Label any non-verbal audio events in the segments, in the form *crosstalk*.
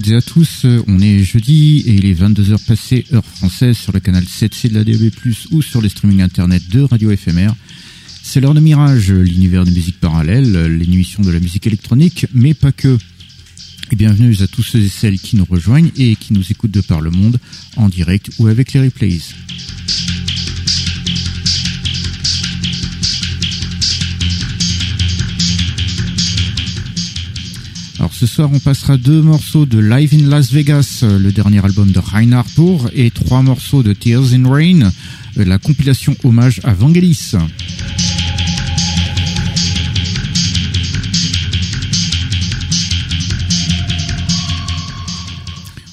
Toutes et à tous. On est jeudi et il est 22h passées heure française sur le canal 7C de la DB+, ou sur les streamings internet de Radio FMR. C'est l'heure de Mirage, l'univers de musique parallèle, l'émission de la musique électronique, mais pas que. Et bienvenue à tous ceux et celles qui nous rejoignent et qui nous écoutent de par le monde, en direct ou avec les replays. Alors ce soir, on passera deux morceaux de Live in Las Vegas, euh, le dernier album de Reinhard Pour, et trois morceaux de Tears in Rain, euh, la compilation hommage à Vangelis.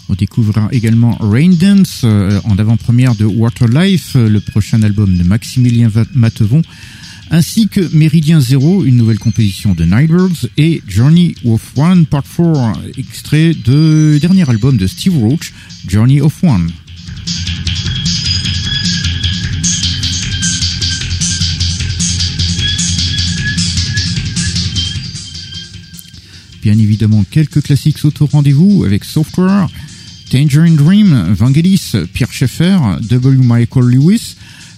On découvrira également Rain Dance euh, en avant-première de Water Life, euh, le prochain album de Maximilien Matevon, ainsi que Méridien Zero, une nouvelle composition de Nightbirds, et Journey of One Part 4, extrait de dernier album de Steve Roach, Journey of One. Bien évidemment, quelques classiques auto rendez-vous avec Software, Tangerine Dream, Vangelis, Pierre Schaeffer, W. Michael Lewis,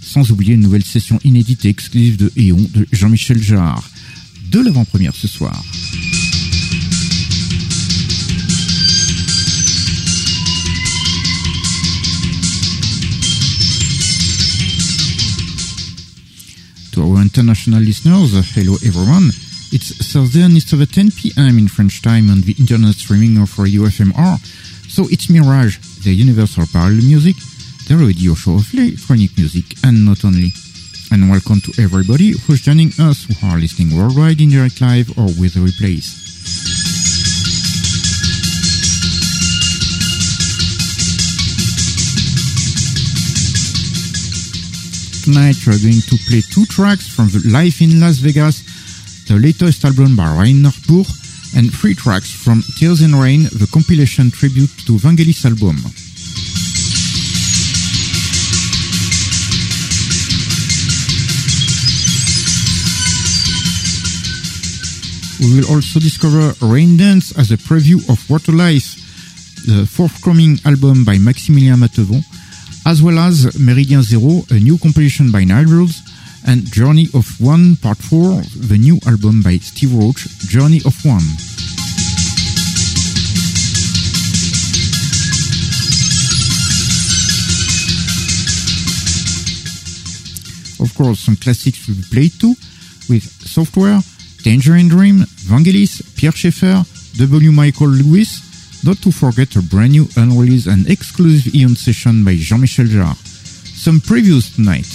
sans oublier une nouvelle session inédite et exclusive de Eon de Jean-Michel Jarre. De l'avant-première ce soir. To our international listeners, hello everyone. It's Thursday and it's over 10 p.m. in French time on the internet streaming of Radio FMR. So it's Mirage, the universal parallel music, the radio show of electronic music, and not only. And welcome to everybody who's joining us who are listening worldwide in direct live or with the replays. Tonight we are going to play two tracks from the Life in Las Vegas, the latest album by Rainer Burr, and three tracks from Tears in Rain, the compilation tribute to Vangelis album. We will also discover Rain Dance as a preview of Water Life, the forthcoming album by Maximilien Matevon, as well as Meridian Zero, a new compilation by Nightbirds, and Journey of One Part 4, the new album by Steve Roach, Journey of One. Of course, some classics will be played too, with Software, Tangerine Dream, Vangelis, Pierre Schaeffer, W. Michael Lewis, not to forget a brand new unreleased and exclusive Eon session by Jean-Michel Jarre. Some previews tonight.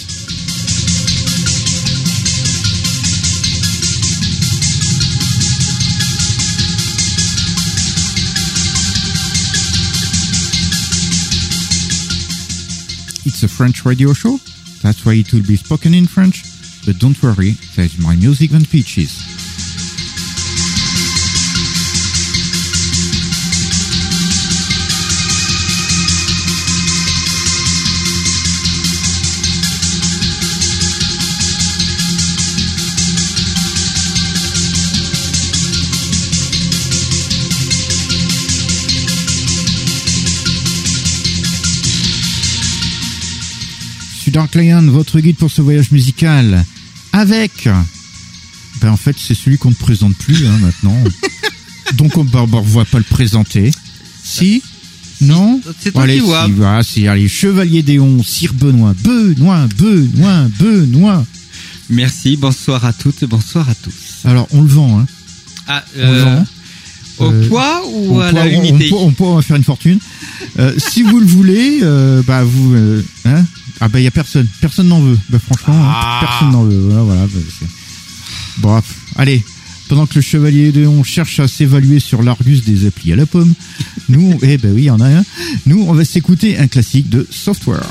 It's a French radio show, that's why it will be spoken in French, but don't worry, there's my music and pitches. Dark Lion, votre guide pour ce voyage musical, avec... Ben en fait, c'est celui qu'on ne présente plus hein, maintenant. *laughs* Donc on ne va pas le présenter. Si? Non? C'est toi Allez, qui vois. si, voilà, si, allez, Chevalier Déon, Sire Benoît, Benoît, Benoît, Benoît. Merci, bonsoir à toutes et bonsoir à tous. Alors, on le vend, hein. Ah, On le euh, vend. au Euh, poids ou on à la on- unité on, pourra- on pourra faire une fortune. Euh, si vous le voulez, euh, bah vous, hein ah bah il y a personne, personne n'en veut. Bah franchement, hein, Ah. personne n'en veut. Voilà, voilà. bah, c'est- Bref, allez. Pendant que le chevalier de on cherche à s'évaluer sur l'Argus des applis à la pomme, nous, *laughs* eh ben oui, il y en a un. Nous, on va s'écouter un classique de Software.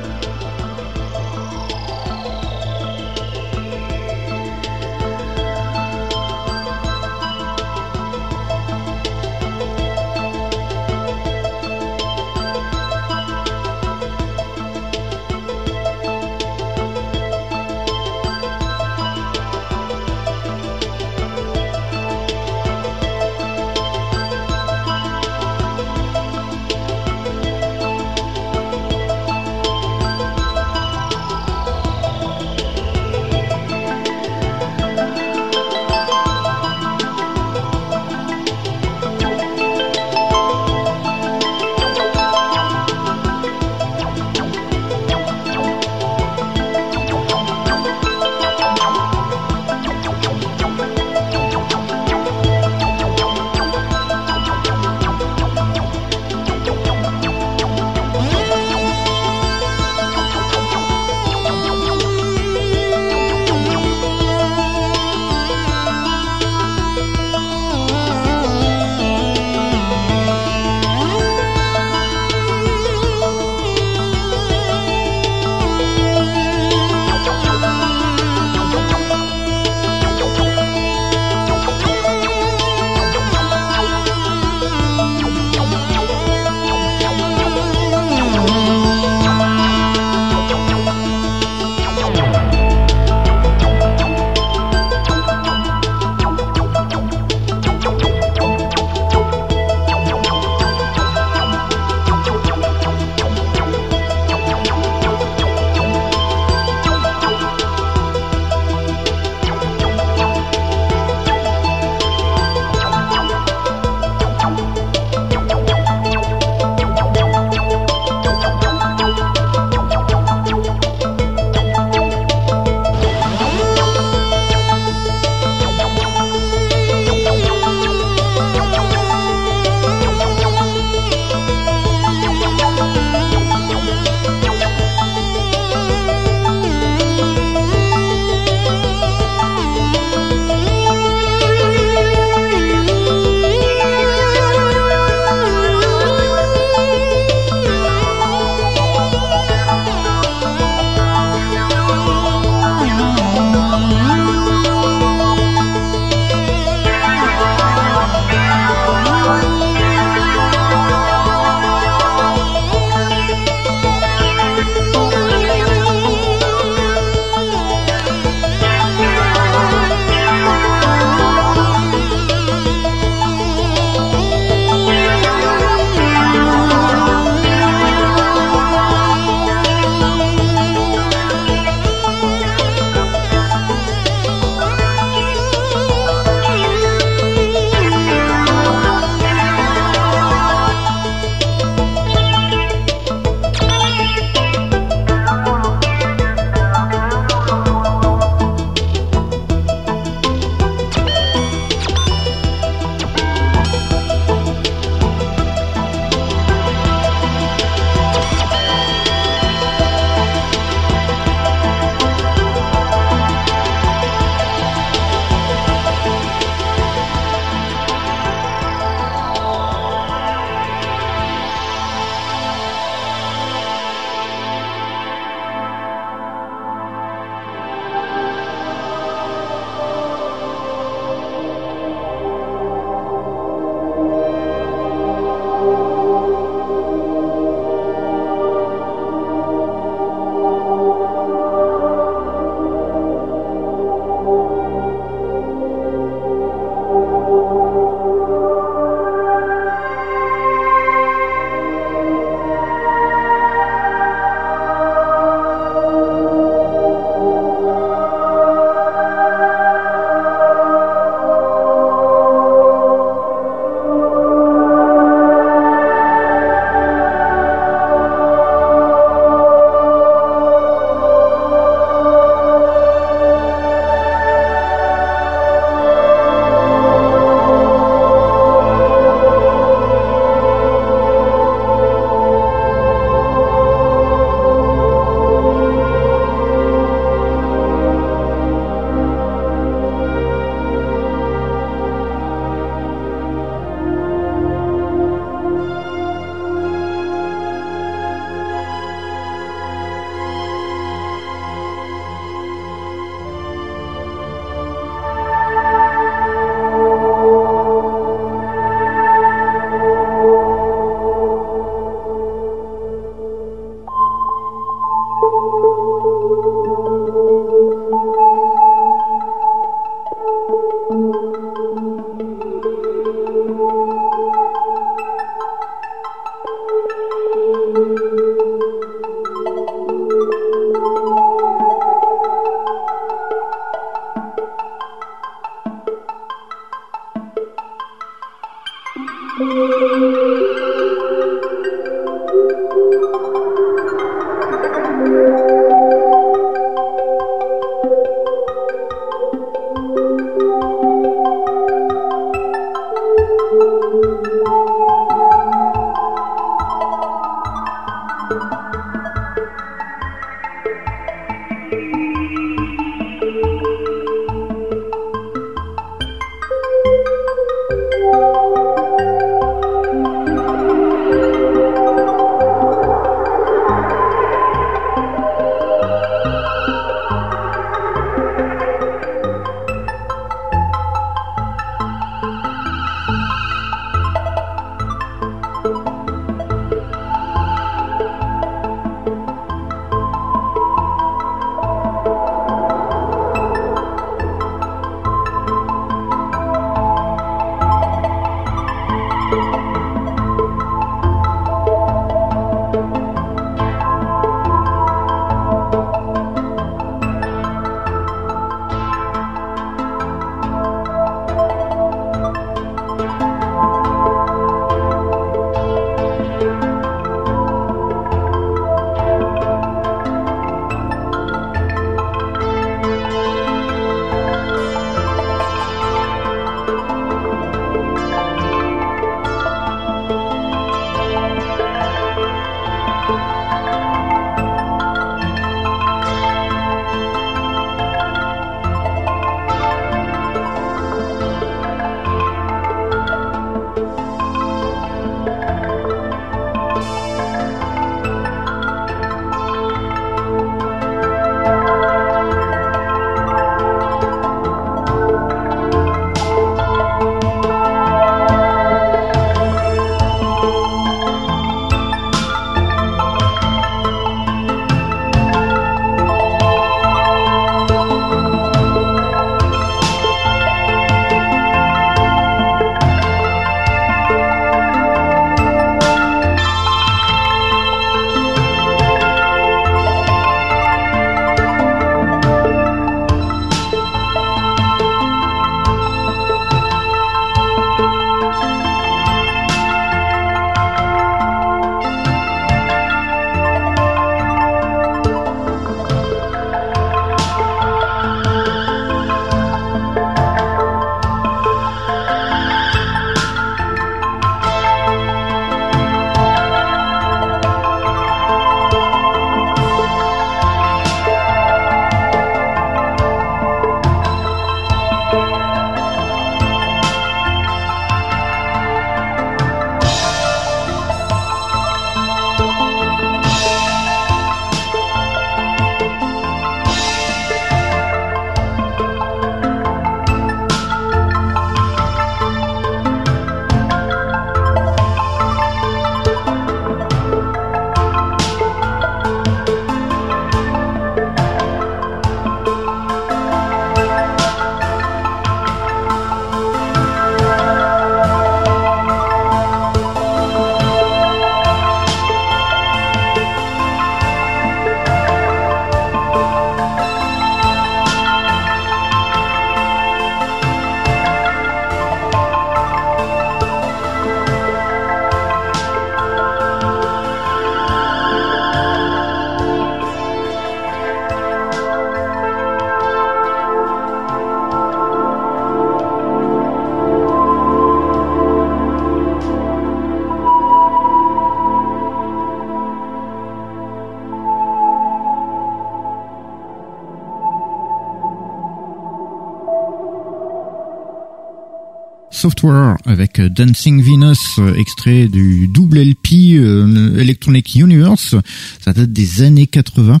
Software avec Dancing Venus, extrait du double LP euh, Electronic Universe. Ça date des années 80.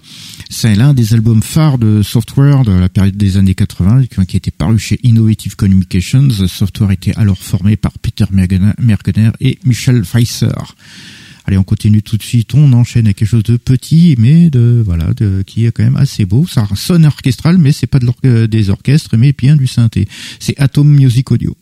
C'est l'un des albums phares de Software de la période des années 80 qui été paru chez Innovative Communications. Software était alors formé par Peter Mergener et Michel Pfeiffer. Allez, on continue tout de suite. On enchaîne avec quelque chose de petit, mais de voilà, de, qui est quand même assez beau. Ça sonne orchestral, mais c'est pas de des orchestres, mais bien du synthé. C'est Atom Music Audio.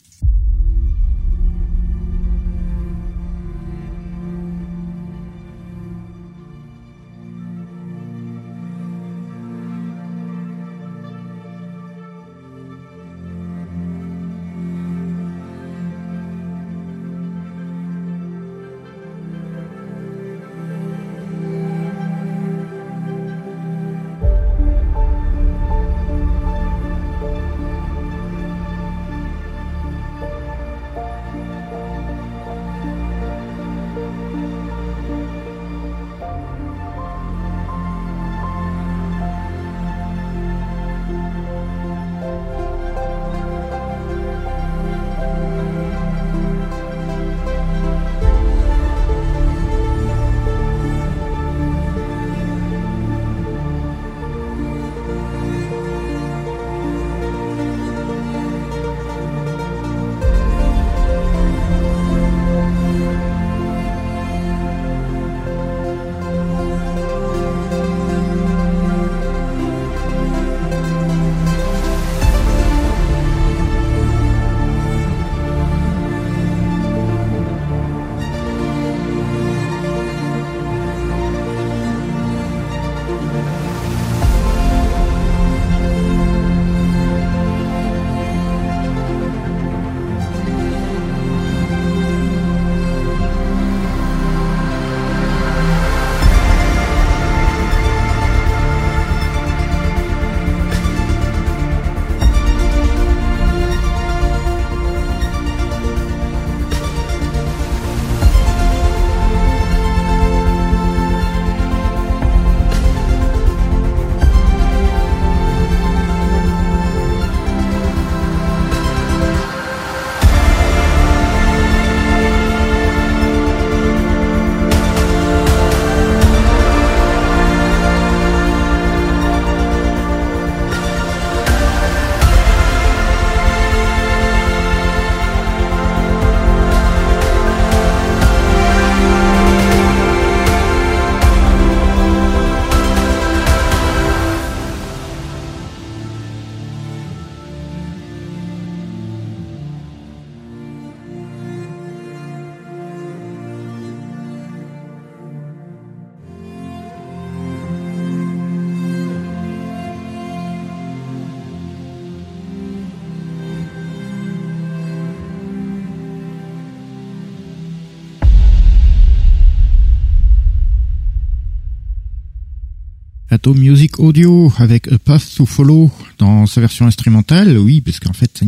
Music Audio avec A Path to Follow dans sa version instrumentale, oui, parce qu'en fait,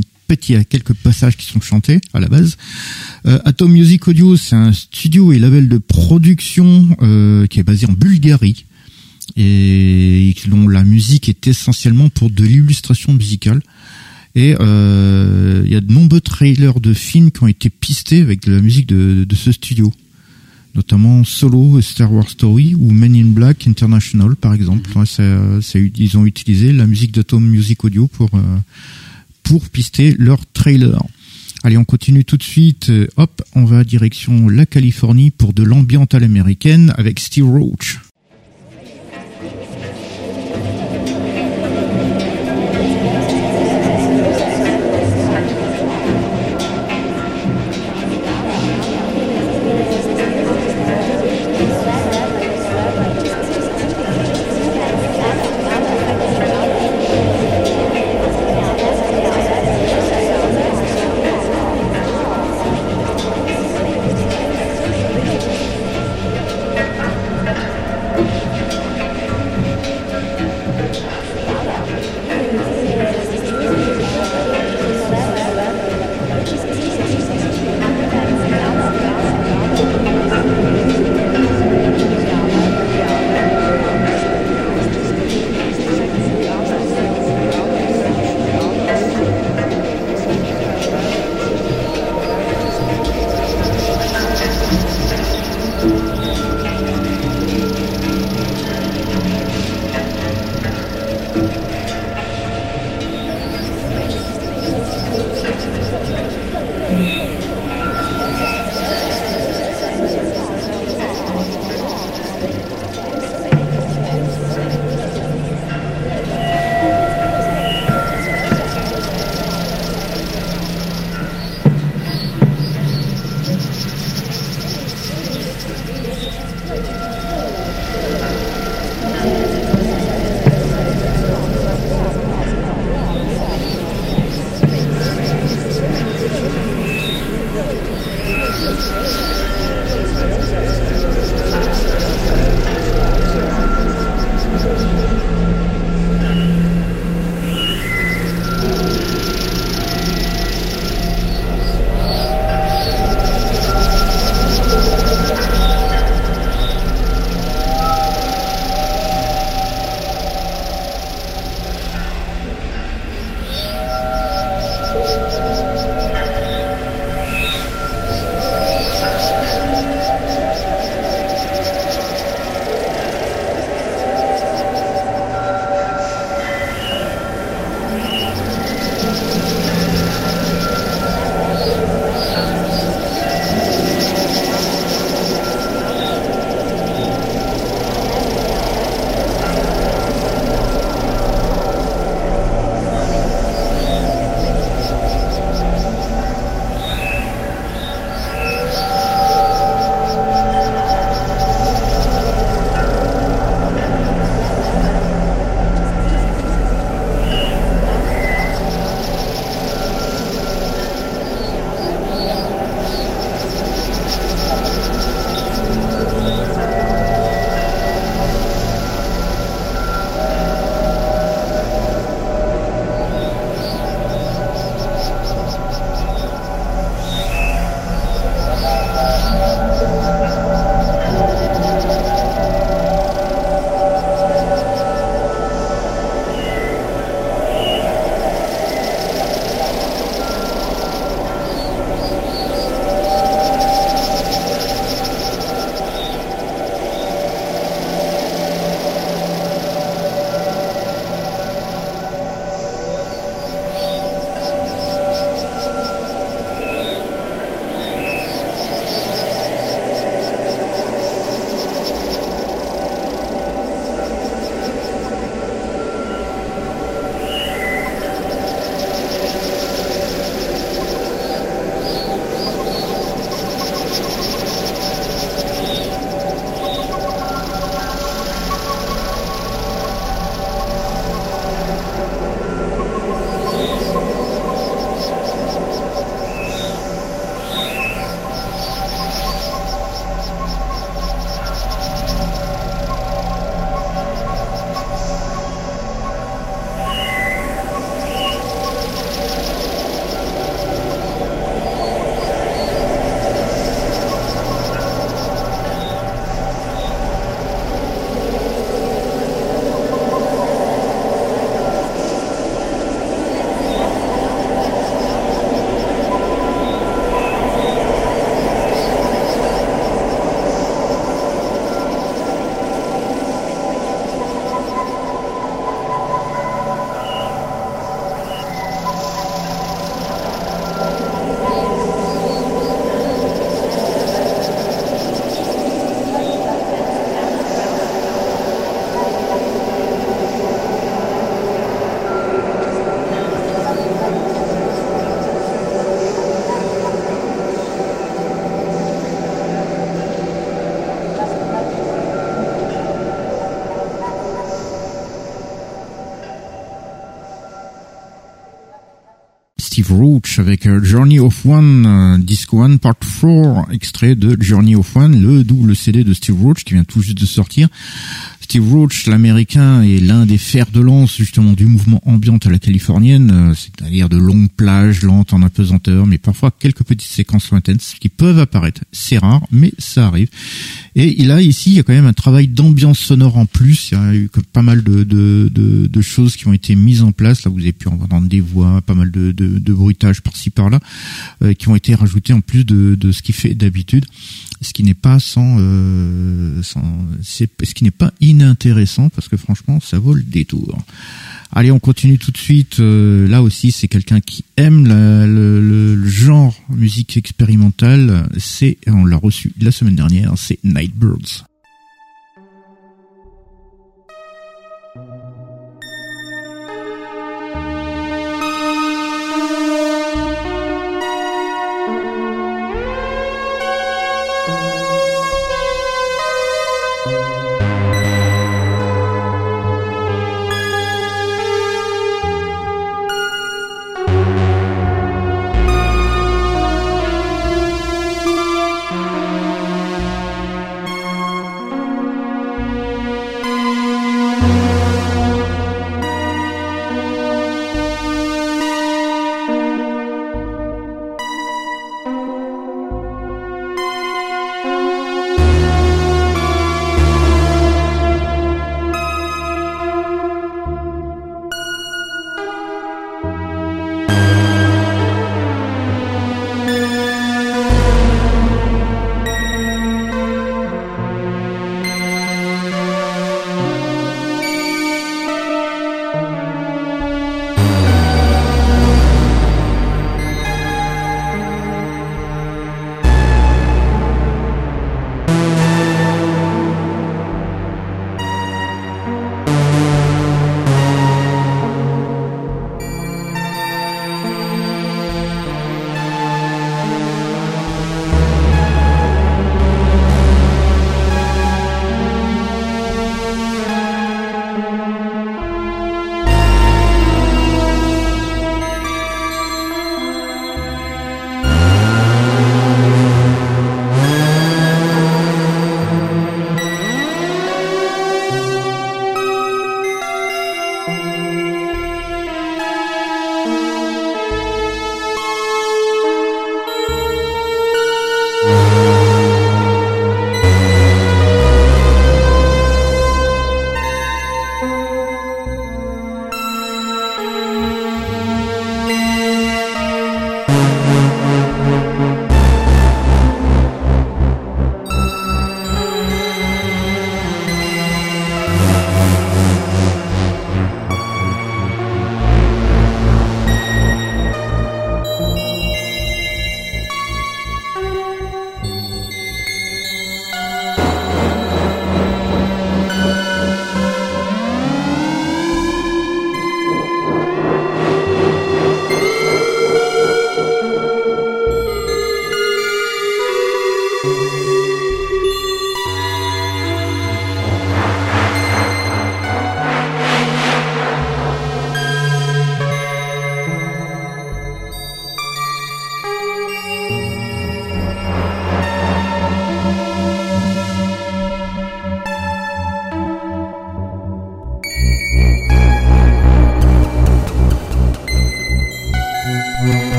il y a quelques passages qui sont chantés à la base. Euh, Atom Music Audio, c'est un studio et label de production euh, qui est basé en Bulgarie et dont la musique est essentiellement pour de l'illustration musicale. Et euh, il y a de nombreux trailers de films qui ont été pistés avec de la musique de ce studio notamment Solo, Star Wars Story ou Men in Black International par exemple. Mhm. ils ont utilisé la musique de Tom Music Audio pour euh, pour pister leur trailer. Allez, on continue tout de suite. Euh, hop, on va direction la Californie pour de l'ambiance à l'américaine avec Steve Roach. Steve Roach avec Journey of One, Disc One Part 4, extrait de Journey of One, le double CD de Steve Roach qui vient tout juste de sortir. Steve Roach, l'américain, est l'un des fers de lance justement du mouvement ambiant à la californienne, euh, c'est-à-dire de longues plages lentes en apesanteur, mais parfois quelques petites séquences lointaines qui peuvent apparaître. C'est rare, mais ça arrive. Et là, ici, il y a quand même un travail d'ambiance sonore en plus. Il y a eu pas mal de, de, de, choses qui ont été mises en place. Là, vous avez pu entendre des voix, pas mal de, de, de bruitage par-ci par-là, euh, qui ont été rajoutés en plus de, de ce qui fait d'habitude ce qui n'est pas sans, euh, ce qui n'est pas inintéressant parce que franchement ça vaut le détour. Allez, on continue tout de suite. Euh, là aussi, c'est quelqu'un qui aime le, le, genre musique expérimentale. C'est, on l'a reçu la semaine dernière, c'est Nightbirds.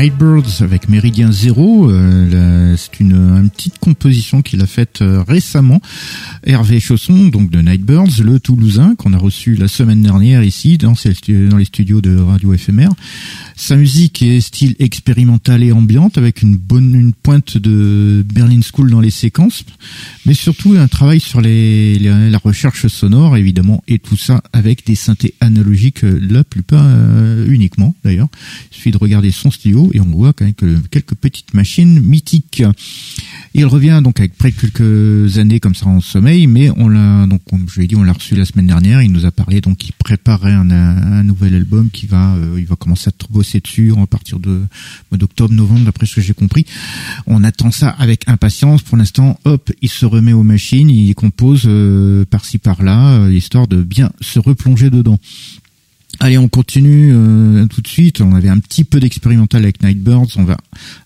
Nightbirds avec Méridien Zéro. Euh, c'est une, petite composition qu'il a faite euh, récemment. Hervé Chausson, donc de Nightbirds, le Toulousain, qu'on a reçu la semaine dernière ici dans, dans les studios de Radio éphémère. Sa musique est style expérimental et ambiante avec une bonne une pointe de Berlin School dans les séquences, mais surtout un travail sur les, la recherche sonore évidemment et tout ça avec des synthés analogiques la plupart euh, uniquement d'ailleurs. Il suffit de regarder son studio et on voit quand même que quelques petites machines mythiques. Il revient donc avec près de quelques années comme ça en sommeil, mais on l'a donc comme je l'ai dit, on l'a reçu la semaine dernière. Il nous a parlé donc qu'il préparait un, un, nouvel album qui va, euh, il va commencer à bosser dessus à partir de d'octobre, novembre, d'après ce que j'ai compris. On attend ça avec impatience. Pour l'instant, hop, il se remet aux machines, il compose euh, par-ci par-là, euh, histoire de bien se replonger dedans. Allez, on continue euh, tout de suite. On avait un petit peu d'expérimental avec Nightbirds. On va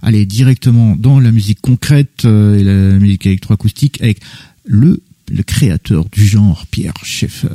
aller directement dans la musique concrète et la musique électroacoustique avec le, le créateur du genre, Pierre Schaeffer.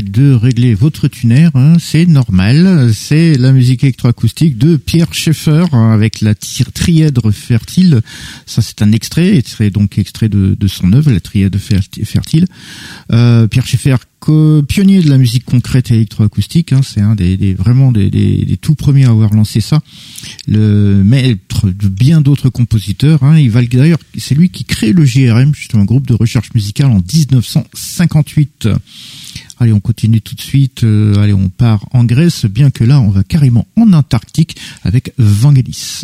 De régler votre tuner, hein, c'est normal. C'est la musique électroacoustique de Pierre Schaeffer hein, avec la trièdre fertile. Ça, c'est un extrait, extrait donc extrait de, son œuvre, la trièdre fertile. Euh, Pierre Schaeffer, pionnier de la musique concrète électroacoustique, hein, c'est un des, vraiment des, tout premiers à avoir lancé ça. Le maître de bien d'autres compositeurs. Il d'ailleurs, c'est lui qui crée le GRM, justement un groupe de recherche musicale en 1958. Allez, on continue tout de suite. Euh, allez, on part en Grèce, bien que là, on va carrément en Antarctique avec Vangelis.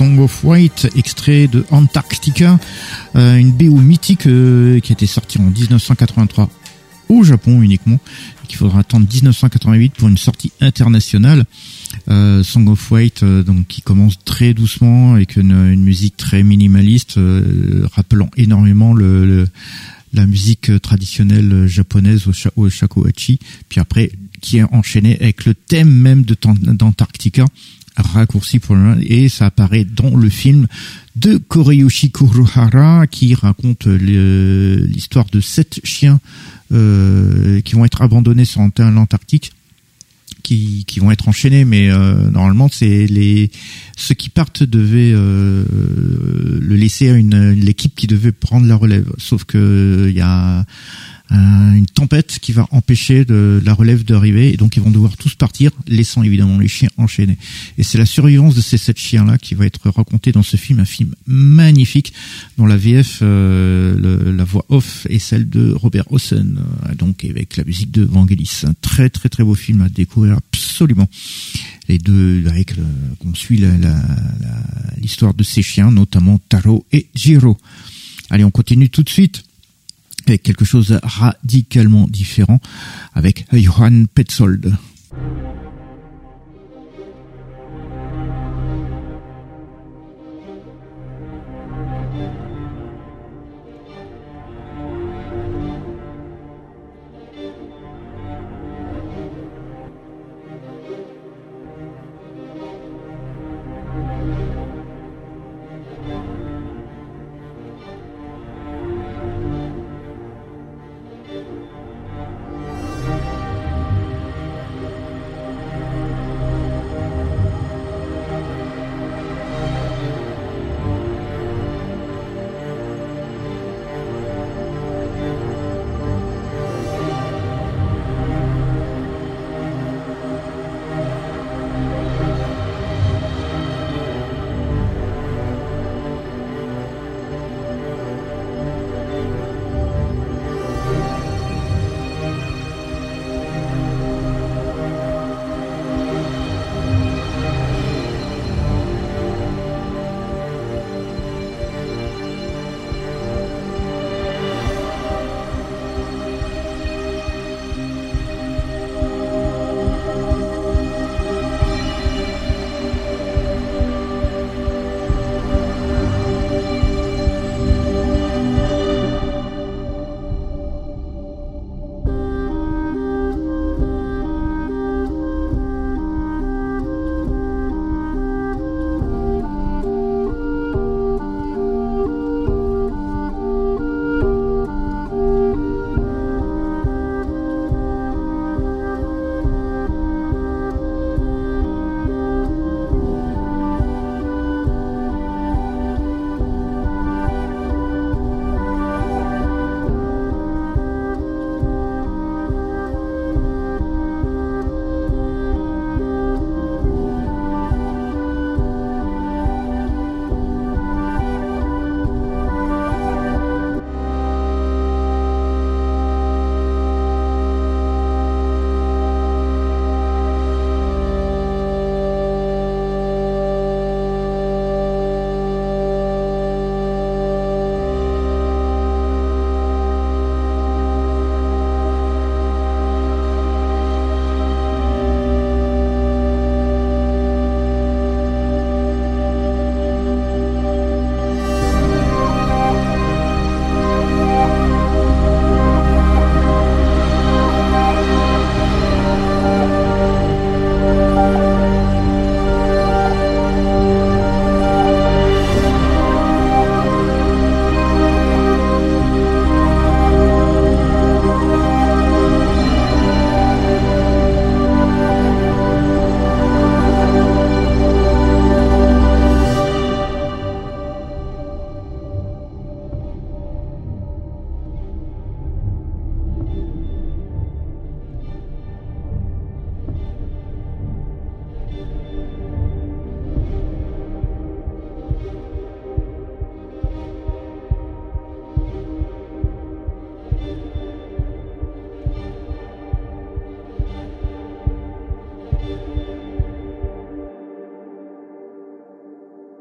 Song of White, extrait de Antarctica, euh, une BO mythique euh, qui a été sortie en 1983 au Japon uniquement, et qu'il faudra attendre 1988 pour une sortie internationale. Euh, Song of White, donc qui commence très doucement avec une, musique très minimaliste, rappelant énormément le, la musique traditionnelle japonaise au, au shakuhachi. Puis après, qui est enchaîné avec le thème même de d'Antarctica raccourci pour le et ça apparaît dans le film de Koreyoshi Kurohara qui raconte l'histoire de sept chiens euh, qui vont être abandonnés sur l'Antarctique qui, qui vont être enchaînés mais euh, normalement c'est les ceux qui partent devaient euh, le laisser à une l'équipe qui devait prendre la relève. Sauf que il y a euh, une tempête qui va empêcher de, la relève d'arriver et donc ils vont devoir tous partir, laissant évidemment les chiens enchaînés. Et c'est la survivance de ces sept chiens-là qui va être racontée dans ce film, un film magnifique dont la VF, euh, la voix off est celle de Robert Hossen, euh, donc avec la musique de Vangelis. Un très très très beau film à découvrir absolument. Les deux, avec qu'on suit l'histoire de ces chiens, notamment Taro et Jiro. Allez, on continue tout de suite quelque chose radicalement différent avec Johann Petzold.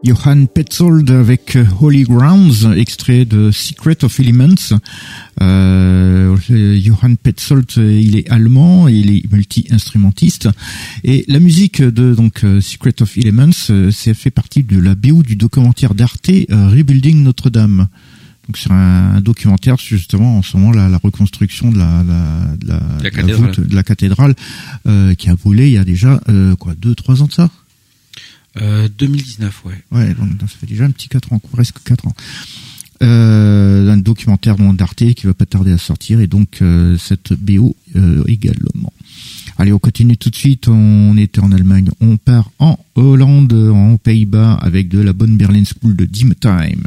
Johann Petzold avec euh, Holy Grounds, extrait de Secret of Elements. Euh, Johann Petzold, il est allemand, il est multi-instrumentiste. Et la musique de donc euh, Secret of Elements, c'est fait partie de la BO du documentaire d'Arte Rebuilding Notre-Dame. Donc c'est un, documentaire justement en ce moment la, la reconstruction de la, la, de la, la cathédrale, de la cathédrale qui a brûlé il y a déjà quoi deux trois ans de ça? 2019, ouais. Ouais, donc ça fait déjà un petit 4 ans, presque 4 ans. Euh, un documentaire d'Arte qui va pas tarder à sortir et donc euh, cette BO euh, également. Allez, on continue tout de suite. On était en Allemagne, on part en Hollande, en Pays-Bas avec de la bonne Berlin School de Dim Time.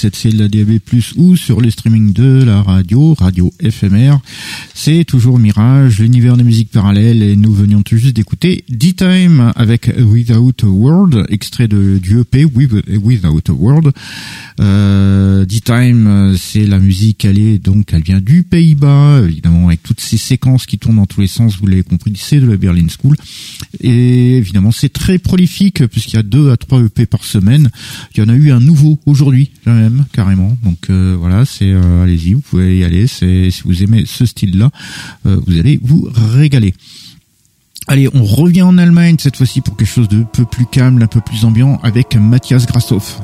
7C de la DAB+, ou sur le streaming de la radio, radio FMR. C'est toujours Mirage, l'univers des musiques parallèles, et nous venions tout juste d'écouter D-Time avec Without a World, extrait de, du EP Without a World. Euh, D-Time, c'est la musique, elle donc, elle vient du Pays-Bas, séquences qui tournent dans tous les sens, vous l'avez compris, c'est de la Berlin School. Et évidemment, c'est très prolifique, puisqu'il y a deux à trois EP par semaine. Il y en a eu un nouveau aujourd'hui, même, carrément. Donc euh, voilà, c'est euh, allez-y, vous pouvez y aller. Si vous aimez ce style-là, euh, vous allez vous régaler. Allez, on revient en Allemagne cette fois-ci pour quelque chose de peu plus calme, un peu plus ambiant avec Matthias Grassoff.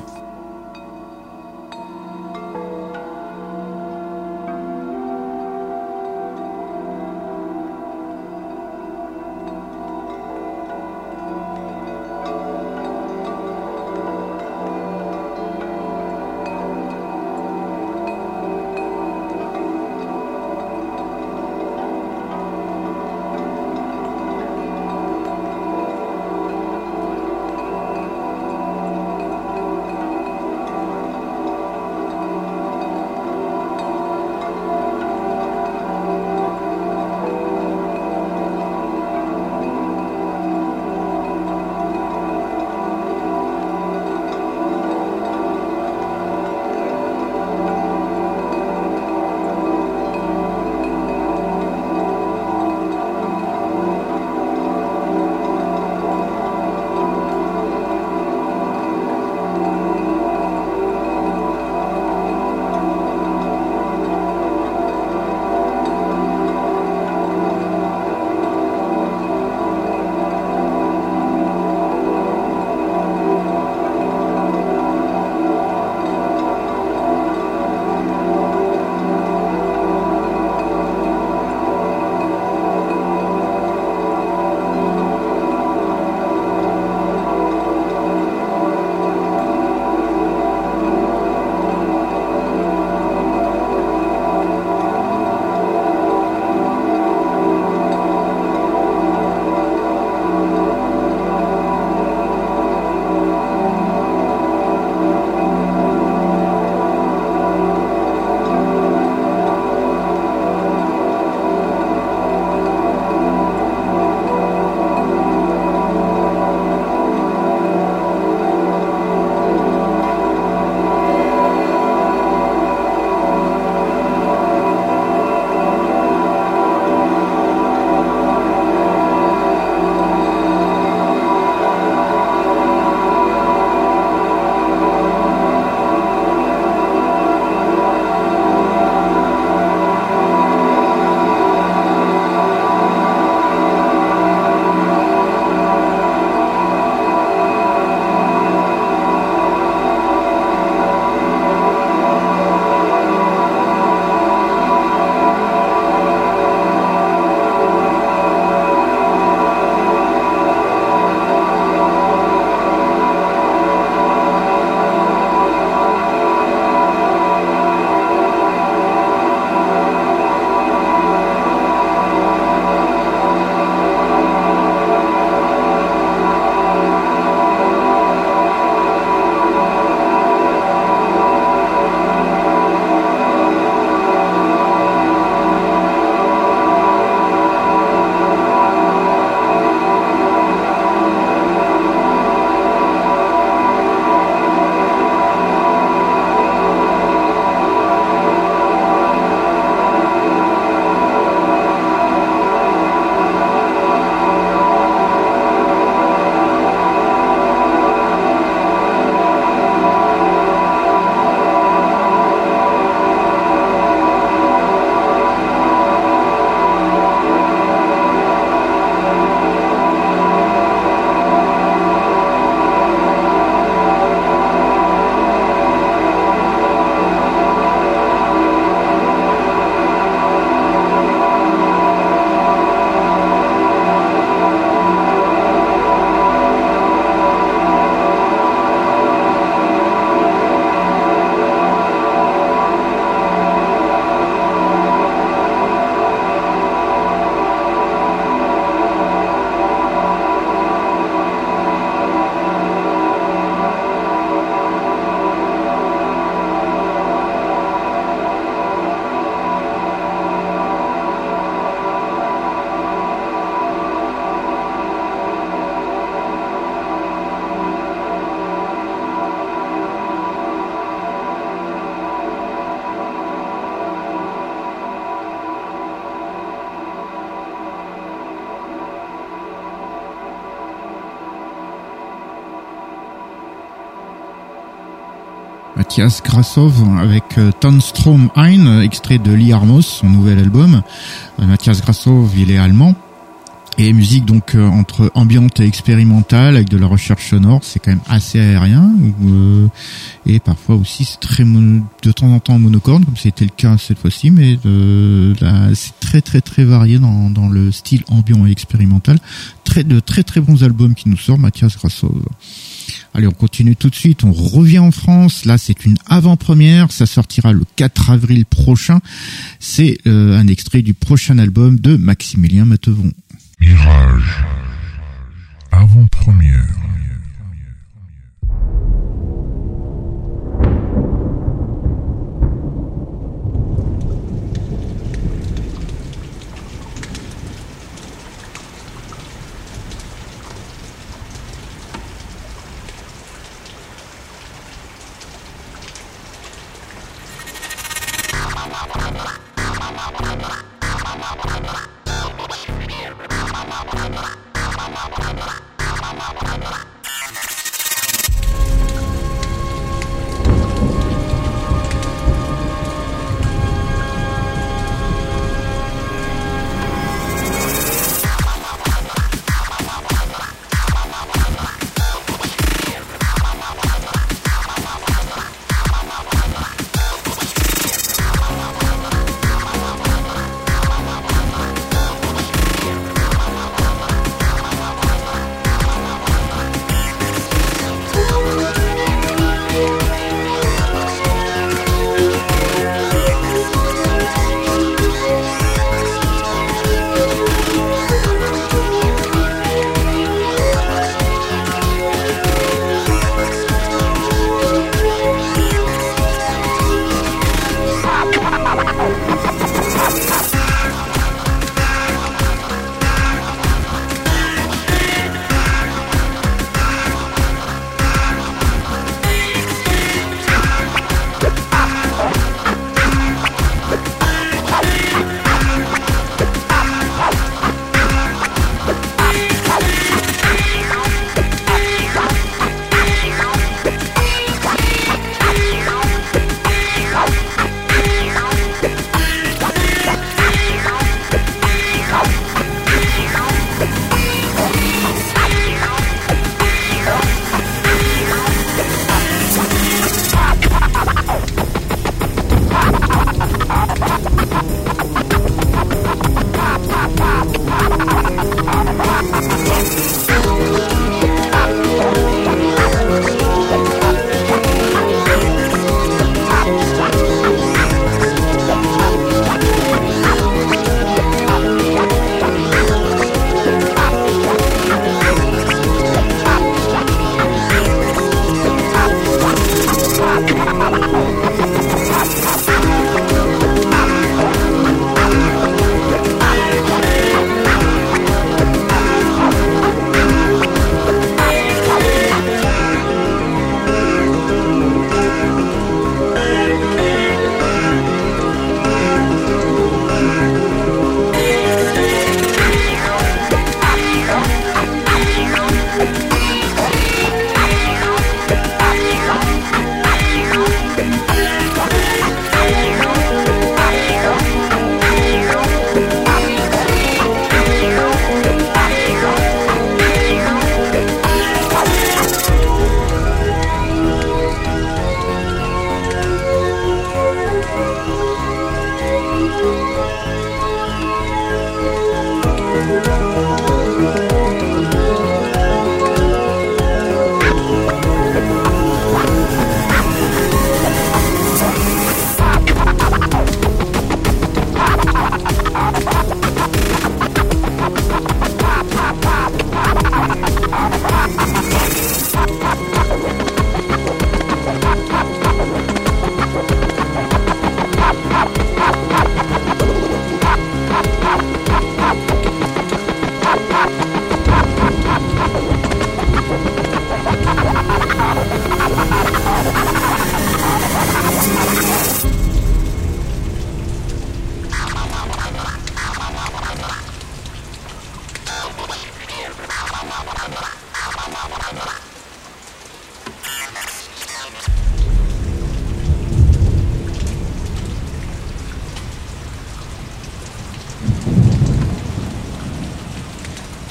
Mathias Grassov avec euh, Tonstrom Ein, extrait de Lee Armos, son nouvel album. Euh, Mathias Grassov, il est allemand. Et musique donc euh, entre ambiante et expérimentale avec de la recherche sonore, c'est quand même assez aérien et parfois aussi c'est très de temps en temps monocorde comme c'était le cas cette fois-ci, mais c'est très très très varié dans, dans le style ambiant et expérimental. Très de très très bons albums qui nous sortent, Mathias Grassov. Allez, on continue tout de suite. On revient en France. Là, c'est une avant-première. Ça sortira le 4 avril prochain. C'est euh, un extrait du prochain album de Maximilien Matevon. Mirage. Avant-première.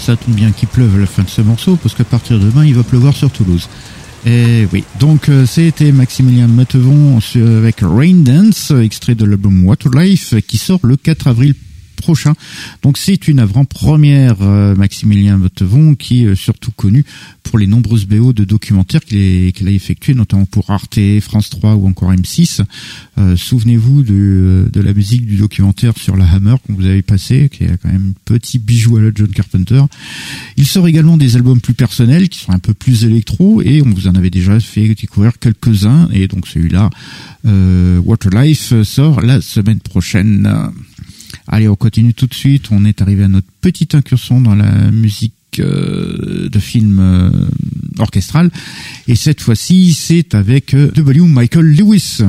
Ça tombe bien qu'il pleuve à la fin de ce morceau, parce qu'à partir de demain, il va pleuvoir sur Toulouse. Et oui, donc euh, c'était Maximilien Matevon avec Rain Dance, extrait de l'album Waterlife, qui sort le 4 avril prochain. Donc c'est une avant-première euh, Maximilien Vottevon qui est surtout connu pour les nombreuses BO de documentaires qu'il a effectués, notamment pour Arte, France 3 ou encore M6. Euh, souvenez-vous de, la musique du documentaire sur la Hammer qu'on vous avez passé, qui est quand même un petit bijou à la John Carpenter. Il sort également des albums plus personnels, qui sont un peu plus électro, et on vous en avait déjà fait découvrir quelques-uns, et donc celui-là, euh, Waterlife, sort la semaine prochaine. Allez, on continue tout de suite. On est arrivé à notre petite incursion dans la musique euh, de film euh, orchestral. Et cette fois-ci, c'est avec euh, W. Michael Lewis.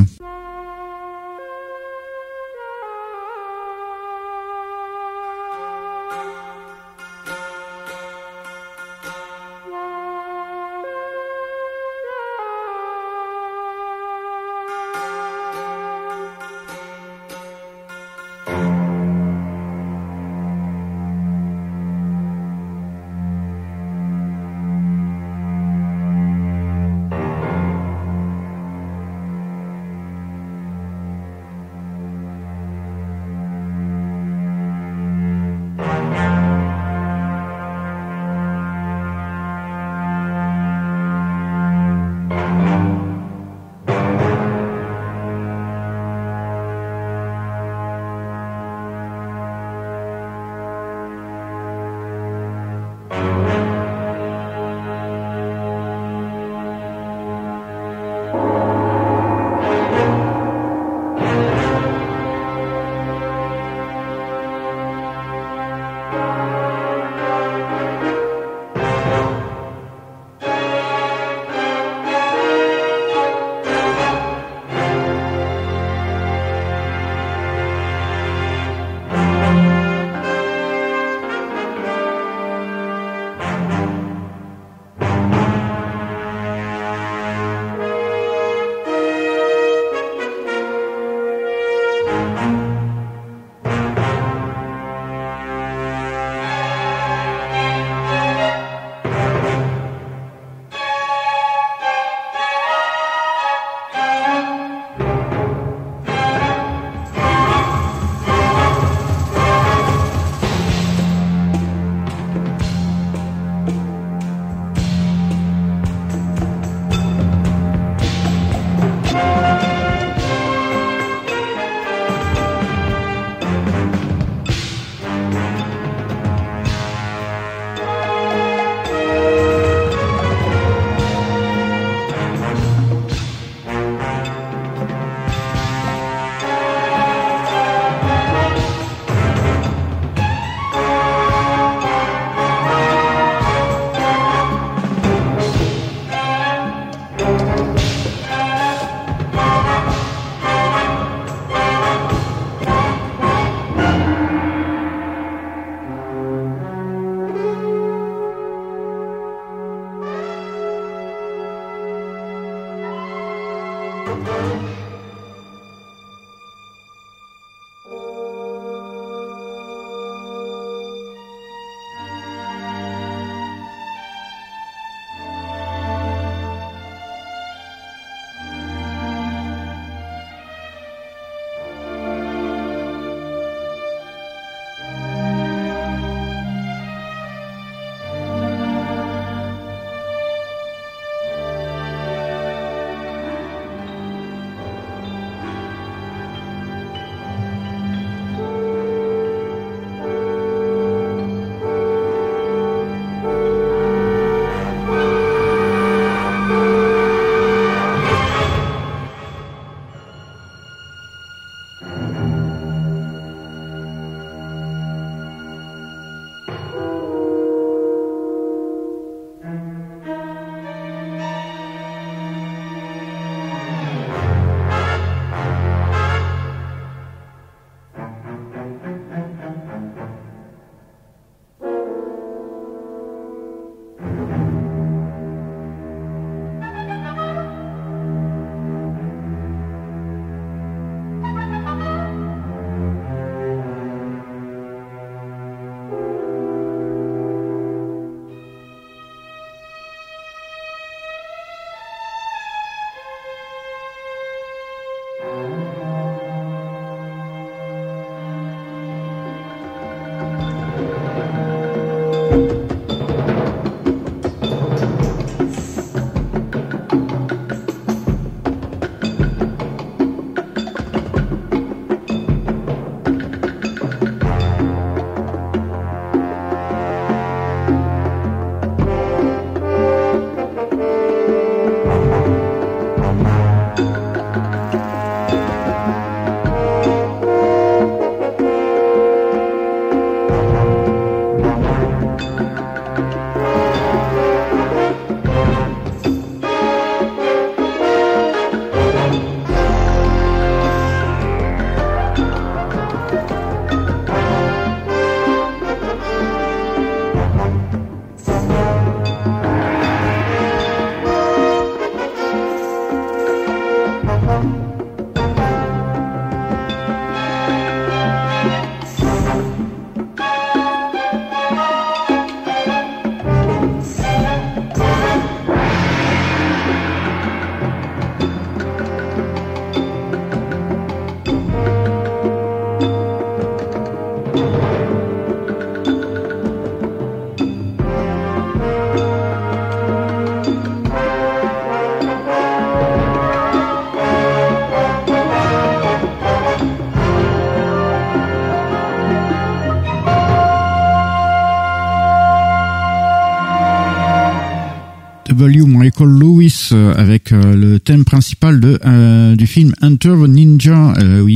Principal de du film Enter the Ninja. oui, film avec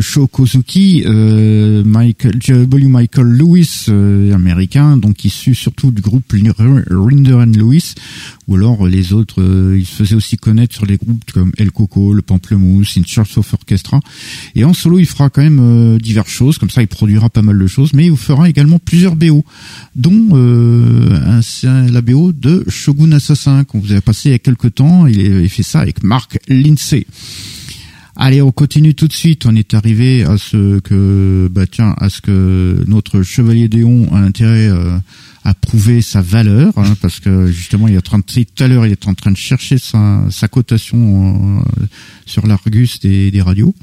Sho Kozuki, Michael W. Michael Lewis, américain, donc issu surtout du groupe Rinder and Lewis, ou alors les autres, il se faisait aussi connaître sur les groupes comme El Coco, Le Pamplemousse, In Church of Orchestra. Et en solo, il fera quand même diverses choses, comme ça il produira pas mal de choses, mais il fera également plusieurs BO, dont un, la BO de Shogun Assassin qu'on vous a passé il y a quelques temps. Il, fait ça avec Mark Lindsay. Allez, on continue tout de suite. On est arrivé à ce que, bah tiens, à ce que notre chevalier Déon a intérêt euh, à prouver sa valeur, hein, parce que justement, il est en train de, tout à l'heure, il est en train de chercher sa, sa cotation euh, sur l'Argus des, des radios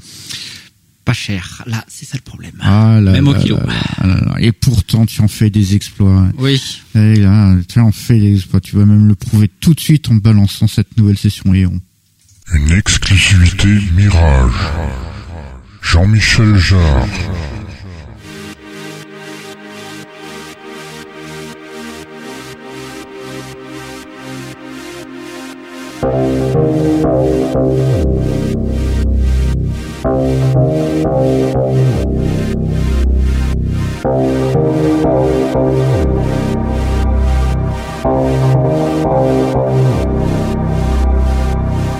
pas cher. Là, c'est ça le problème. Ah Même au kilo. et pourtant, tu en fais des exploits. Oui. Et là, tu en fais des exploits. Tu vas même le prouver tout de suite en balançant cette nouvelle session Léon. Une exclusivité Mirage. Jean-Michel Jarre.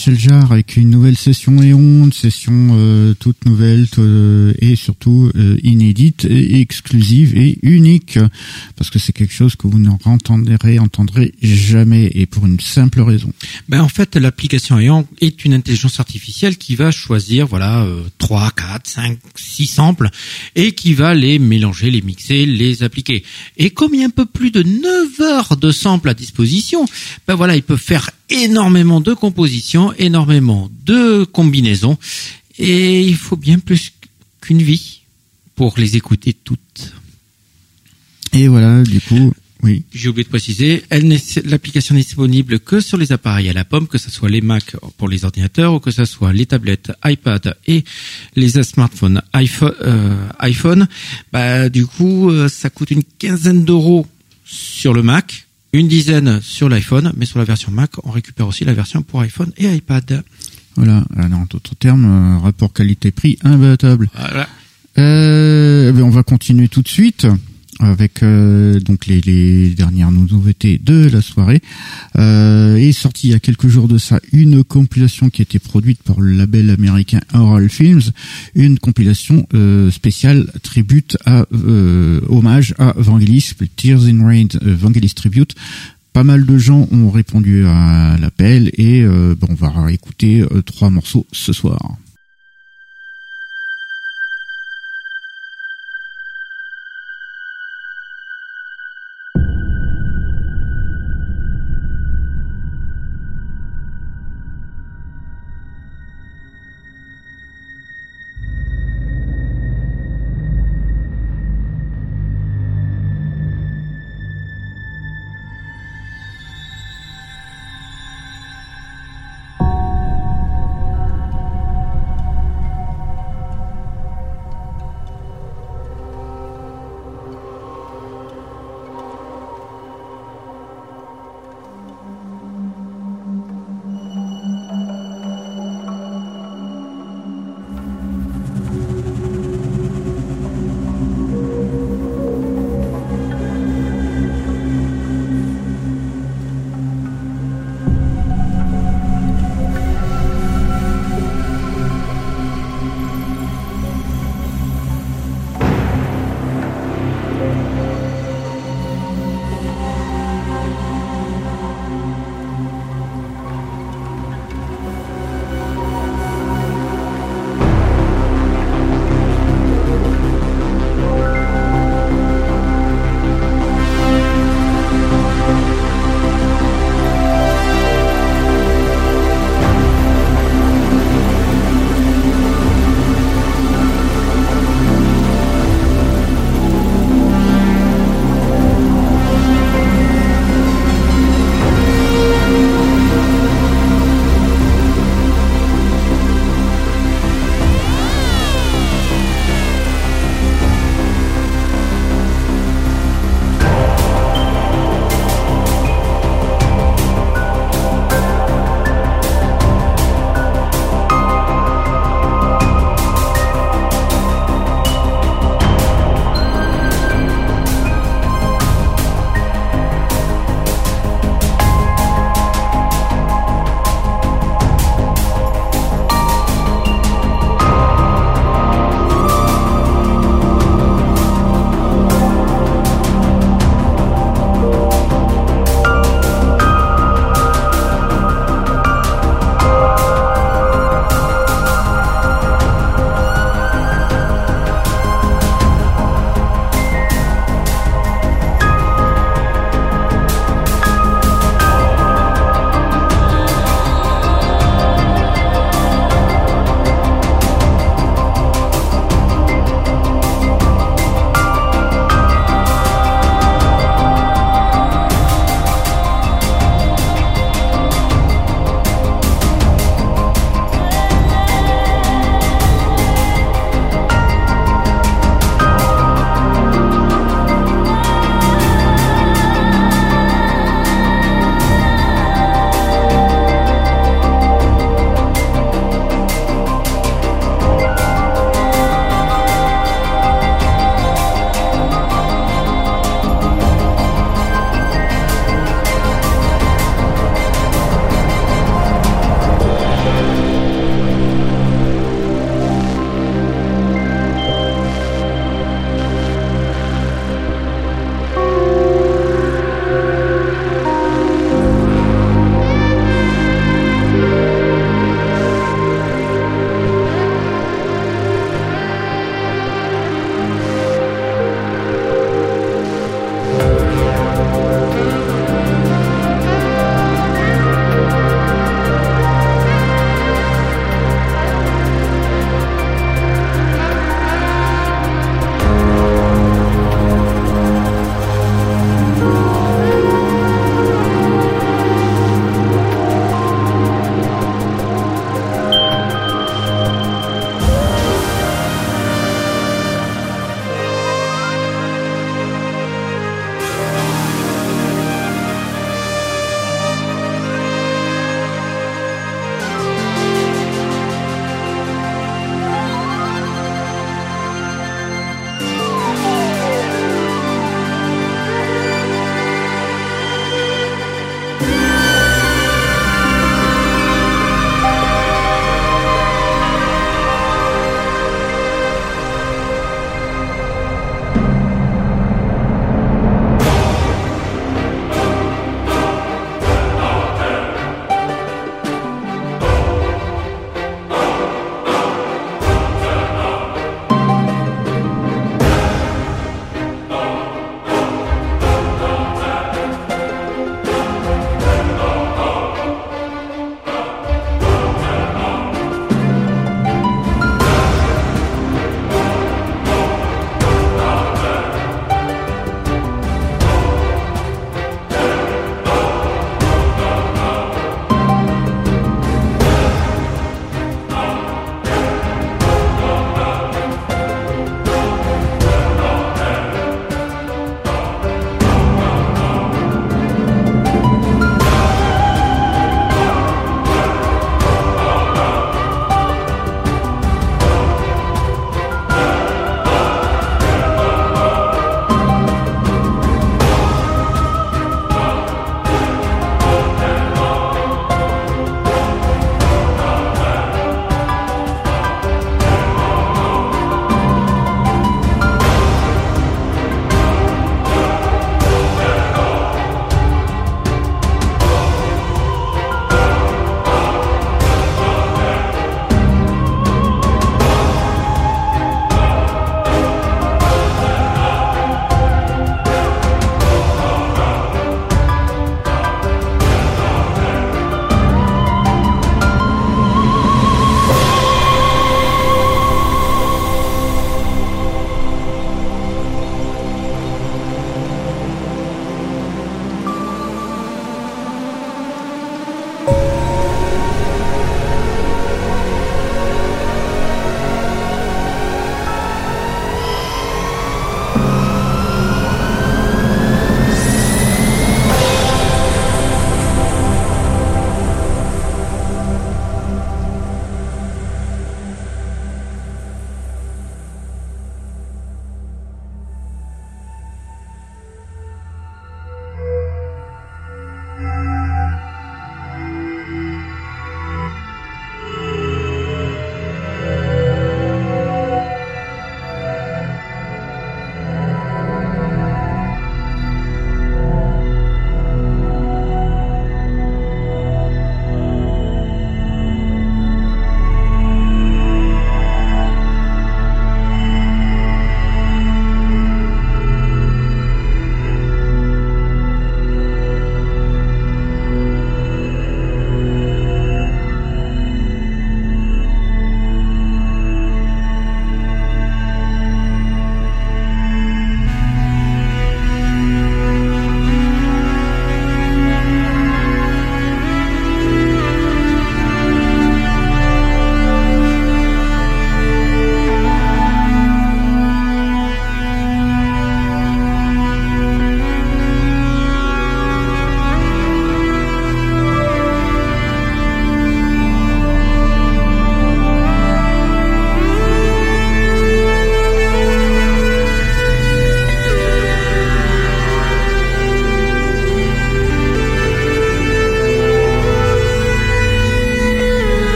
Jean-Michel Jarre avec une nouvelle session Eon, une session euh, toute nouvelle euh, et surtout euh, exclusive et unique parce que c'est quelque chose que vous n'entendrez entendrez jamais et pour une simple raison. Ben en fait, l'application est une intelligence artificielle qui va choisir voilà euh, 3, 4, 5, 6 samples et qui va les mélanger, les mixer, les appliquer. Et comme il y a un peu plus de 9 heures de samples à disposition, ben voilà, il peut faire énormément de compositions, énormément de combinaisons, et il faut bien plus qu'une vie pour les écouter toutes. Et voilà, du coup, oui. J'ai oublié de préciser, l'application n'est disponible que sur les appareils à la pomme, que ce soit les Mac pour les ordinateurs ou que ce soit les tablettes iPad et les smartphones iPhone. euh, iPhone. Bah, du coup, euh, ça coûte une quinzaine d'euros sur le Mac, une dizaine sur l'iPhone, mais sur la version Mac, on récupère aussi la version pour iPhone et iPad. Voilà, Alors, en d'autres termes, euh, rapport qualité-prix imbattable. Voilà. Euh, ben, on va continuer tout de suite avec euh, donc les, les dernières nouveautés de la soirée. Euh, est sorti il y a quelques jours de ça une compilation qui a été produite par le label américain Oral Films, une compilation euh, spéciale tribute à euh, hommage à Vangelis, Tears in Rain euh, Vangelis Tribute. Pas mal de gens ont répondu à l'appel et euh, ben, on va écouter trois morceaux ce soir.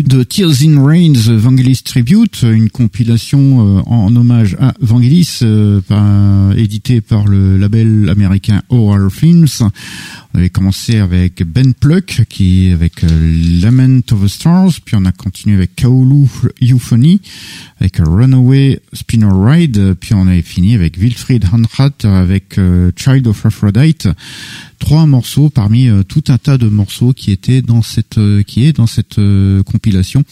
De Tears in Rain, Vangelis Tribute, une compilation euh, en, hommage à Vangelis, euh, édité par le label américain Horror Films. On avait commencé avec Ben Pluck, qui avec euh, Lament of the Stars, puis on a continué avec Kaolu Euphony, avec Runaway Spinner Ride, puis on avait fini avec Wilfried Hanrat, avec Child of Aphrodite trois morceaux parmi euh, tout un tas de morceaux qui étaient dans cette euh, qui est dans cette euh, compilation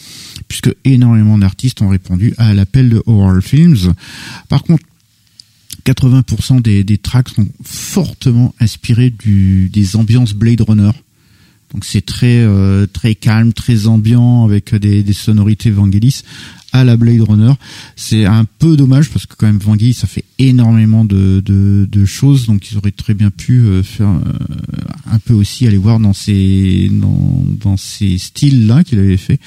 puisque énormément d'artistes ont répondu à l'appel de Horror Films. Par contre 80% des, des tracks sont fortement inspirés des ambiances Blade Runner. Donc c'est très très calme, très ambiant avec des, sonorités Vangelis à la Blade Runner. C'est un peu dommage parce que quand même Vangelis ça fait énormément de, de, choses donc ils auraient très bien pu euh, faire euh, un peu aussi aller voir dans ces dans, ces styles là qu'il avait fait.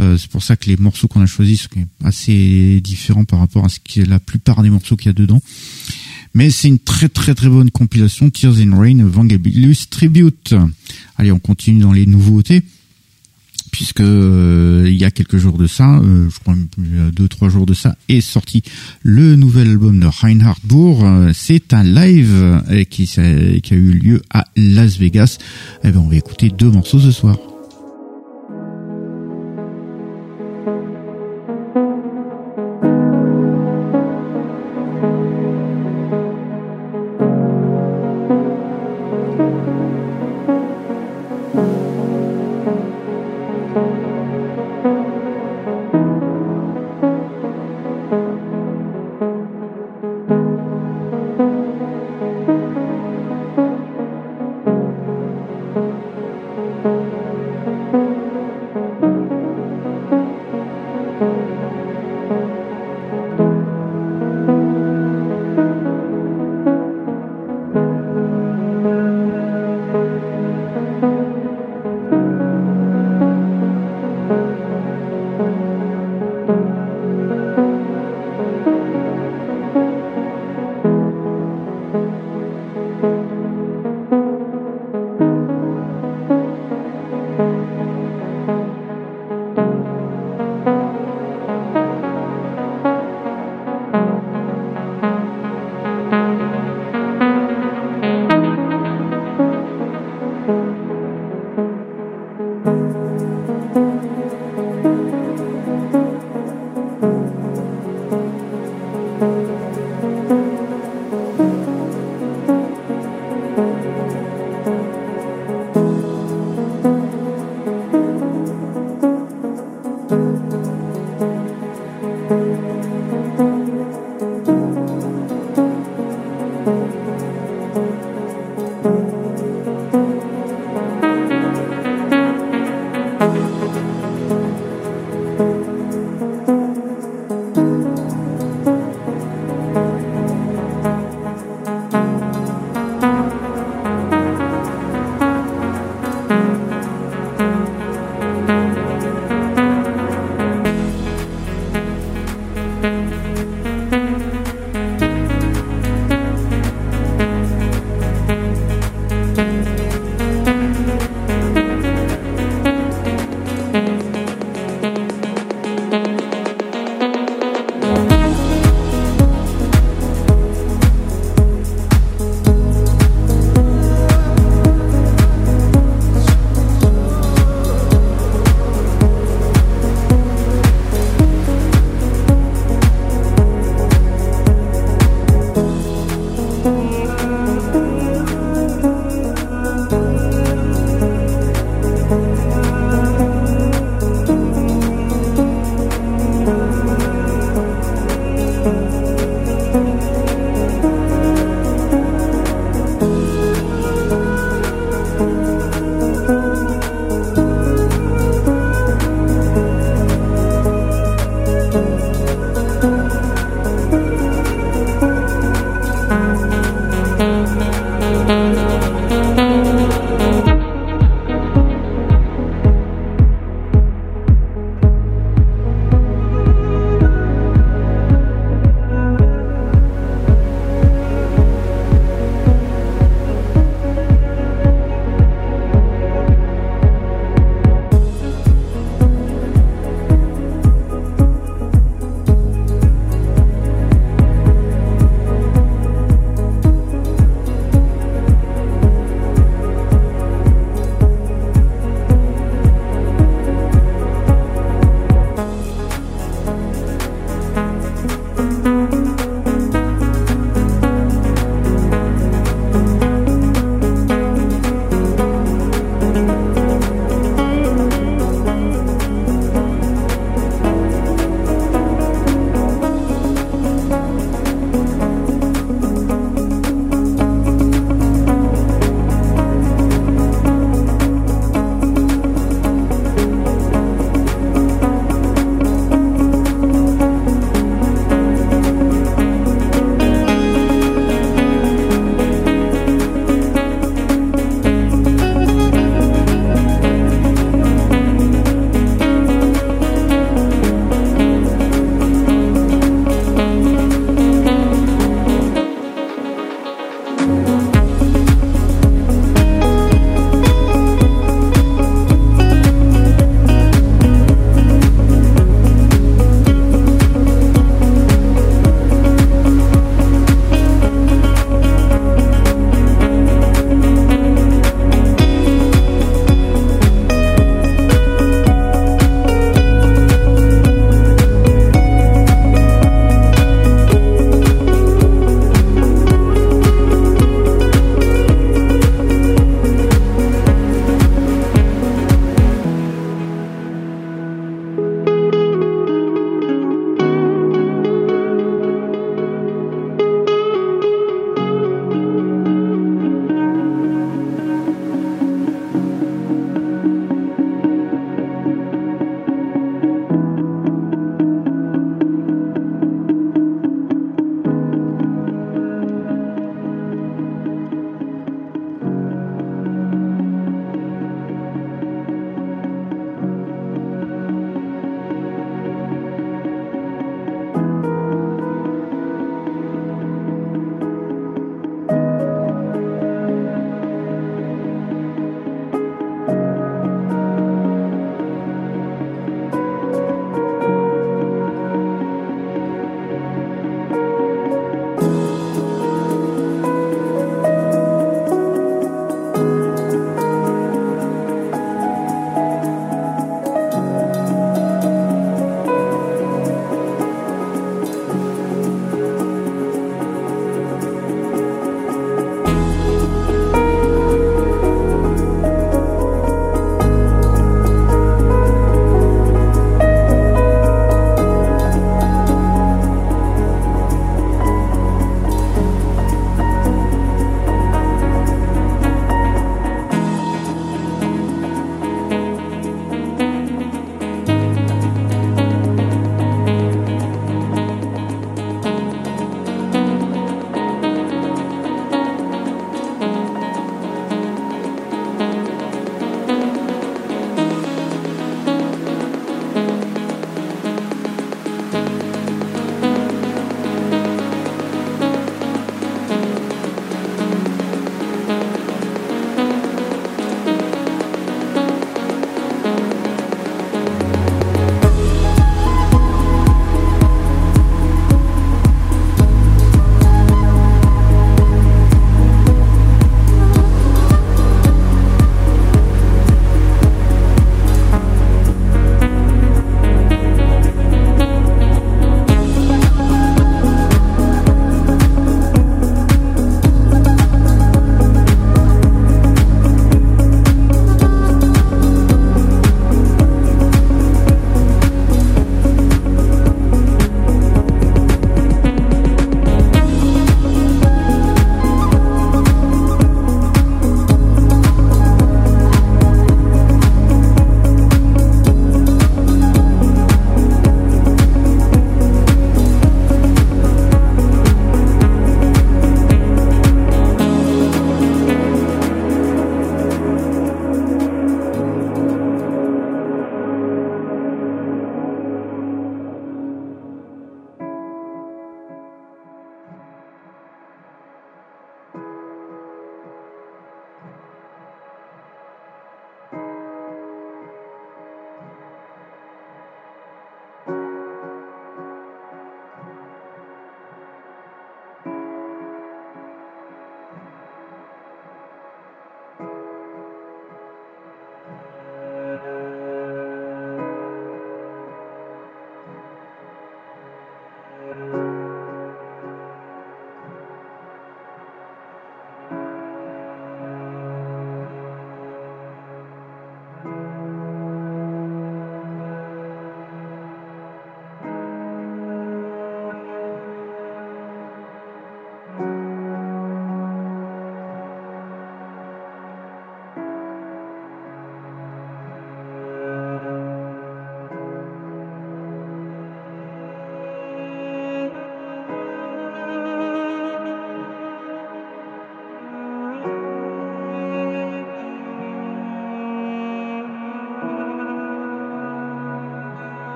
Euh, c'est pour ça que les morceaux qu'on a choisis sont assez différents par rapport à ce qui est la plupart des morceaux qu'il y a dedans. Mais c'est une très très très bonne compilation Tears in Rain Vangelis Tribute. Allez, on continue dans les nouveautés puisque euh, il y a quelques jours de ça, euh, je crois deux trois jours de ça, est sorti le nouvel album de Reinhard Bourg. Euh, c'est un live qui, qui, a eu lieu à Las Vegas. Eh ben, on va écouter deux morceaux ce soir.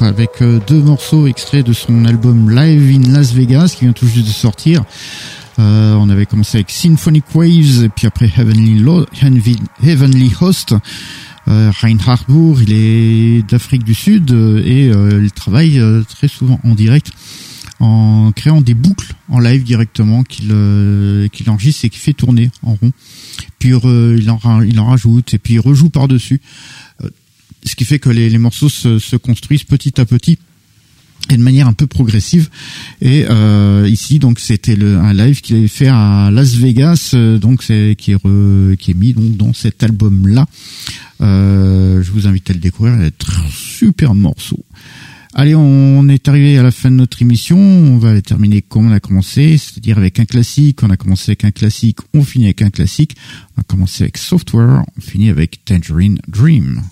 Avec euh, deux morceaux extraits de son album Live in Las Vegas qui vient tout juste de sortir. Euh, on avait commencé avec Symphonic Waves et puis après Heavenly, Host. Euh, Reinhard Bourg, il est d'Afrique du Sud et il travaille très souvent en direct en créant des boucles en live directement qu'il qu'il enregistre et qu'il fait tourner en rond. Puis il en il en rajoute et puis il rejoue par dessus ce qui fait que les, morceaux se, construisent petit à petit et de manière un peu progressive. Et euh, ici, donc, c'était un live qu'il avait fait à Las Vegas, euh, donc qui est mis dans cet album-là. Euh, je vous invite à le découvrir. Il est un super morceau. Allez, on est arrivé à la fin de notre émission. On va terminer comme on a commencé, c'est-à-dire avec un classique. On a commencé avec un classique, on finit avec un classique. On a commencé avec Software, on finit avec Tangerine Dream.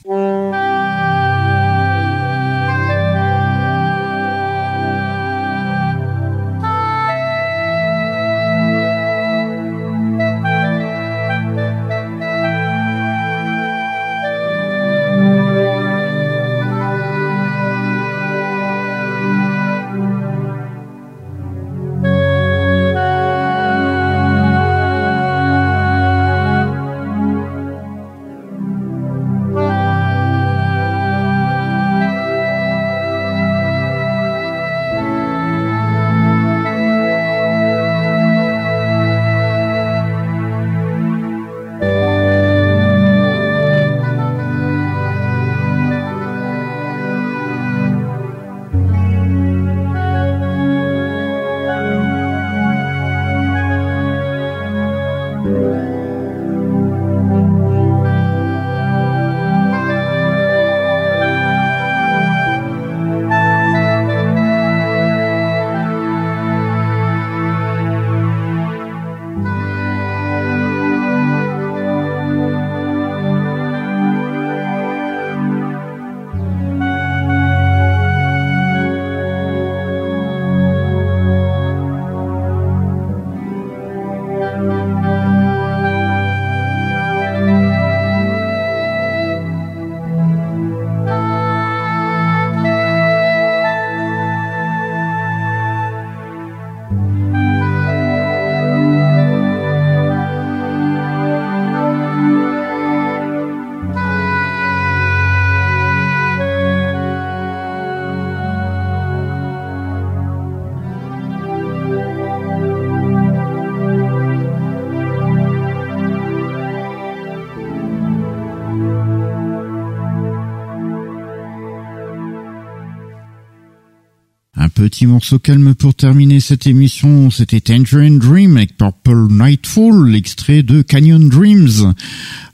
Petit morceau calme pour terminer cette émission, c'était Tangerine Dream avec Purple Nightfall, l'extrait de Canyon Dreams.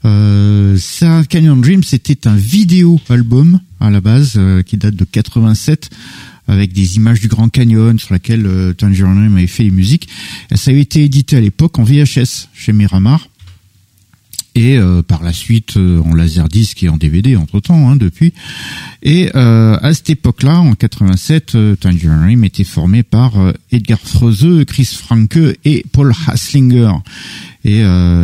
Euh, ça, Canyon Dreams, c'était un vidéo album à la base euh, qui date de 87 avec des images du Grand Canyon sur laquelle euh, Tangerine Dream avait fait les musiques. Ça avait été édité à l'époque en VHS chez Miramar et euh, par la suite euh, en laserdisc et en DVD entre temps hein, depuis. Et euh, à cette époque-là, en 87, Tangerine était formé par Edgar Froese, Chris Franke et Paul Haslinger. Et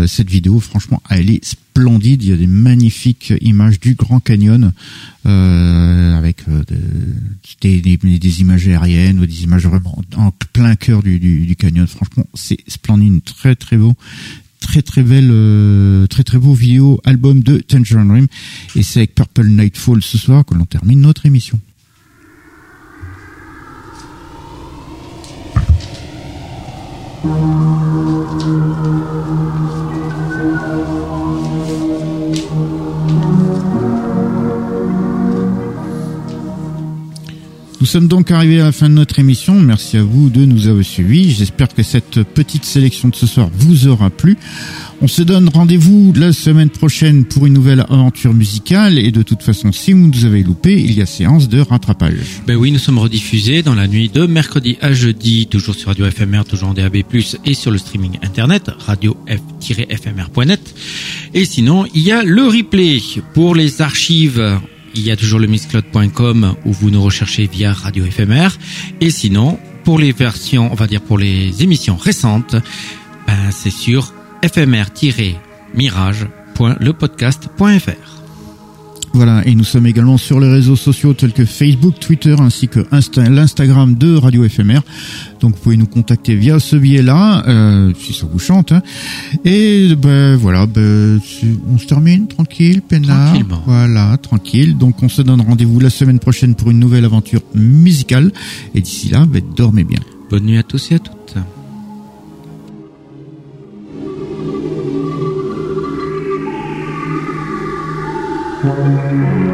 cette vidéo, franchement, elle est splendide. Il y a des magnifiques images du Grand Canyon avec des, des, des, images aériennes ou des images vraiment en plein cœur du, du, du canyon. Franchement, c'est splendide, très très beau très très belle, euh, très très beau vidéo album de Tangerine Dream. Et c'est avec Purple Nightfall ce soir que l'on termine notre émission. Nous sommes donc arrivés à la fin de notre émission. Merci à vous de nous avoir suivis. J'espère que cette petite sélection de ce soir vous aura plu. On se donne rendez-vous la semaine prochaine pour une nouvelle aventure musicale. Et de toute façon, si vous nous avez loupé, il y a séance de rattrapage. Ben oui, nous sommes rediffusés dans la nuit de mercredi à jeudi, toujours sur Radio FMR, toujours en DAB+, et sur le streaming internet, radio-fmr.net. Et sinon, il y a le replay pour les archives il y a toujours le mixcloud.com où vous nous recherchez via Radio éphémère. Et sinon, pour les versions, on va dire pour les émissions récentes, ben c'est sur fmr-mirage.lepodcast.fr. Voilà, et nous sommes également sur les réseaux sociaux tels que Facebook, Twitter ainsi que l'Instagram de Radio FMR. Donc vous pouvez nous contacter via ce biais-là, euh, si ça vous chante. Hein. Et ben voilà, ben, on se termine tranquille, peinard. Voilà, tranquille. Donc on se donne rendez-vous la semaine prochaine pour une nouvelle aventure musicale. Et d'ici là, ben, dormez bien. Bonne nuit à tous et à toutes. Éphémère